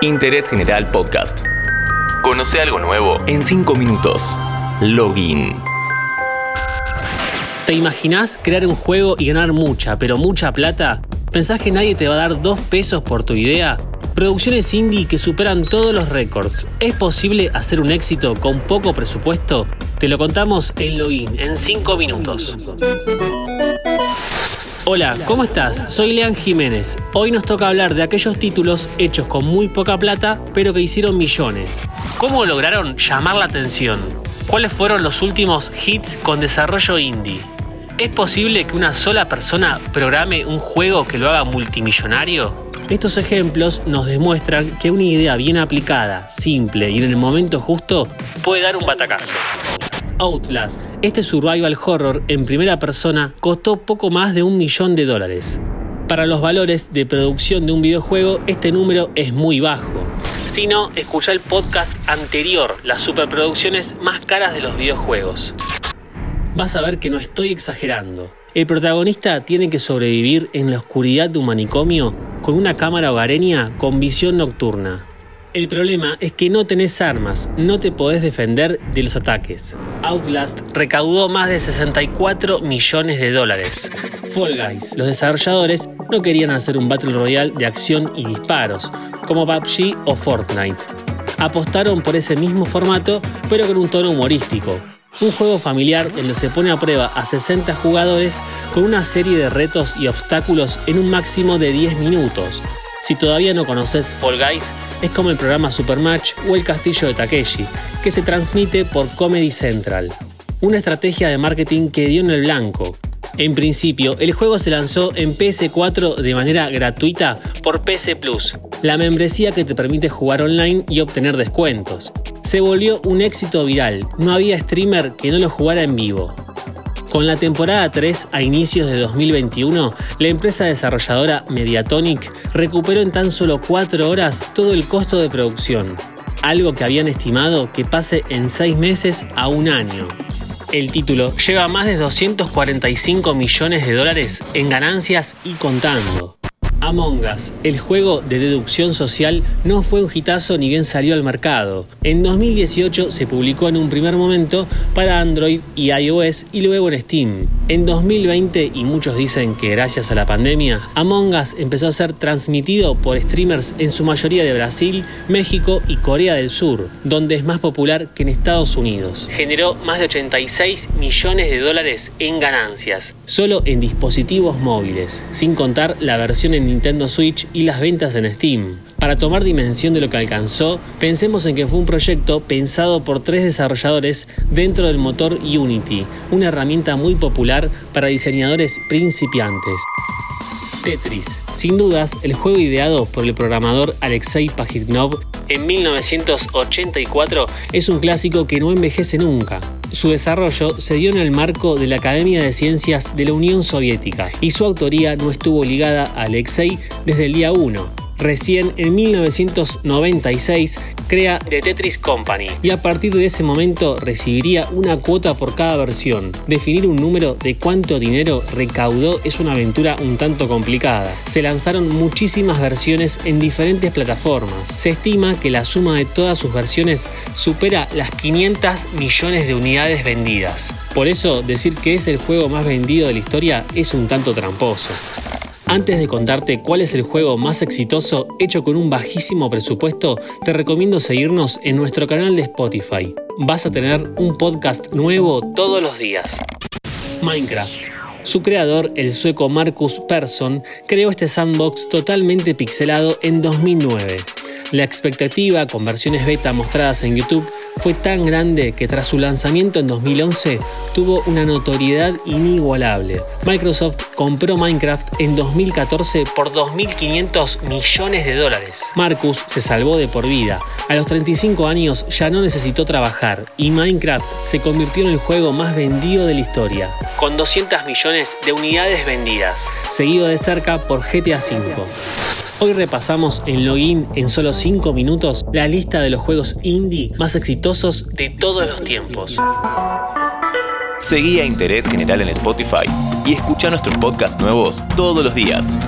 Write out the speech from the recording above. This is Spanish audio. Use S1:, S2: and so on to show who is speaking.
S1: Interés General Podcast. Conoce algo nuevo en 5 minutos. Login.
S2: ¿Te imaginás crear un juego y ganar mucha, pero mucha plata? ¿Pensás que nadie te va a dar dos pesos por tu idea? Producciones indie que superan todos los récords. ¿Es posible hacer un éxito con poco presupuesto? Te lo contamos en Login en 5 minutos. Hola, ¿cómo estás? Soy Lean Jiménez. Hoy nos toca hablar de aquellos títulos hechos con muy poca plata, pero que hicieron millones. ¿Cómo lograron llamar la atención? ¿Cuáles fueron los últimos hits con desarrollo indie? ¿Es posible que una sola persona programe un juego que lo haga multimillonario? Estos ejemplos nos demuestran que una idea bien aplicada, simple y en el momento justo puede dar un batacazo. Outlast. Este survival horror en primera persona costó poco más de un millón de dólares. Para los valores de producción de un videojuego, este número es muy bajo. Si no, escucha el podcast anterior, las superproducciones más caras de los videojuegos. Vas a ver que no estoy exagerando. El protagonista tiene que sobrevivir en la oscuridad de un manicomio con una cámara hogareña con visión nocturna. El problema es que no tenés armas, no te podés defender de los ataques. Outlast recaudó más de 64 millones de dólares. Fall Guys, los desarrolladores no querían hacer un Battle Royale de acción y disparos, como PUBG o Fortnite. Apostaron por ese mismo formato, pero con un tono humorístico. Un juego familiar donde se pone a prueba a 60 jugadores con una serie de retos y obstáculos en un máximo de 10 minutos. Si todavía no conoces Fall Guys, es como el programa Supermatch o el castillo de Takeshi, que se transmite por Comedy Central. Una estrategia de marketing que dio en el blanco. En principio, el juego se lanzó en PS4 de manera gratuita por PC Plus, la membresía que te permite jugar online y obtener descuentos. Se volvió un éxito viral, no había streamer que no lo jugara en vivo. Con la temporada 3 a inicios de 2021, la empresa desarrolladora Mediatonic recuperó en tan solo 4 horas todo el costo de producción, algo que habían estimado que pase en 6 meses a un año. El título lleva más de 245 millones de dólares en ganancias y contando. Among Us, el juego de deducción social, no fue un hitazo ni bien salió al mercado. En 2018 se publicó en un primer momento para Android y iOS y luego en Steam. En 2020, y muchos dicen que gracias a la pandemia, Among Us empezó a ser transmitido por streamers en su mayoría de Brasil, México y Corea del Sur, donde es más popular que en Estados Unidos. Generó más de 86 millones de dólares en ganancias, solo en dispositivos móviles, sin contar la versión en Nintendo Switch y las ventas en Steam. Para tomar dimensión de lo que alcanzó, pensemos en que fue un proyecto pensado por tres desarrolladores dentro del motor Unity, una herramienta muy popular para diseñadores principiantes. Tetris, sin dudas el juego ideado por el programador Alexei Pajitnov en 1984 es un clásico que no envejece nunca. Su desarrollo se dio en el marco de la Academia de Ciencias de la Unión Soviética y su autoría no estuvo ligada a Alexei desde el día 1. Recién en 1996 crea The Tetris Company y a partir de ese momento recibiría una cuota por cada versión. Definir un número de cuánto dinero recaudó es una aventura un tanto complicada. Se lanzaron muchísimas versiones en diferentes plataformas. Se estima que la suma de todas sus versiones supera las 500 millones de unidades vendidas. Por eso decir que es el juego más vendido de la historia es un tanto tramposo. Antes de contarte cuál es el juego más exitoso hecho con un bajísimo presupuesto, te recomiendo seguirnos en nuestro canal de Spotify. Vas a tener un podcast nuevo todos los días. Minecraft. Su creador, el sueco Marcus Persson, creó este sandbox totalmente pixelado en 2009. La expectativa con versiones beta mostradas en YouTube fue tan grande que tras su lanzamiento en 2011 tuvo una notoriedad inigualable. Microsoft compró Minecraft en 2014 por 2.500 millones de dólares. Marcus se salvó de por vida. A los 35 años ya no necesitó trabajar y Minecraft se convirtió en el juego más vendido de la historia, con 200 millones de unidades vendidas, seguido de cerca por GTA V. Hoy repasamos en Login en solo 5 minutos la lista de los juegos indie más exitosos de todos los tiempos.
S1: Seguí a Interés General en Spotify y escucha nuestros podcasts nuevos todos los días.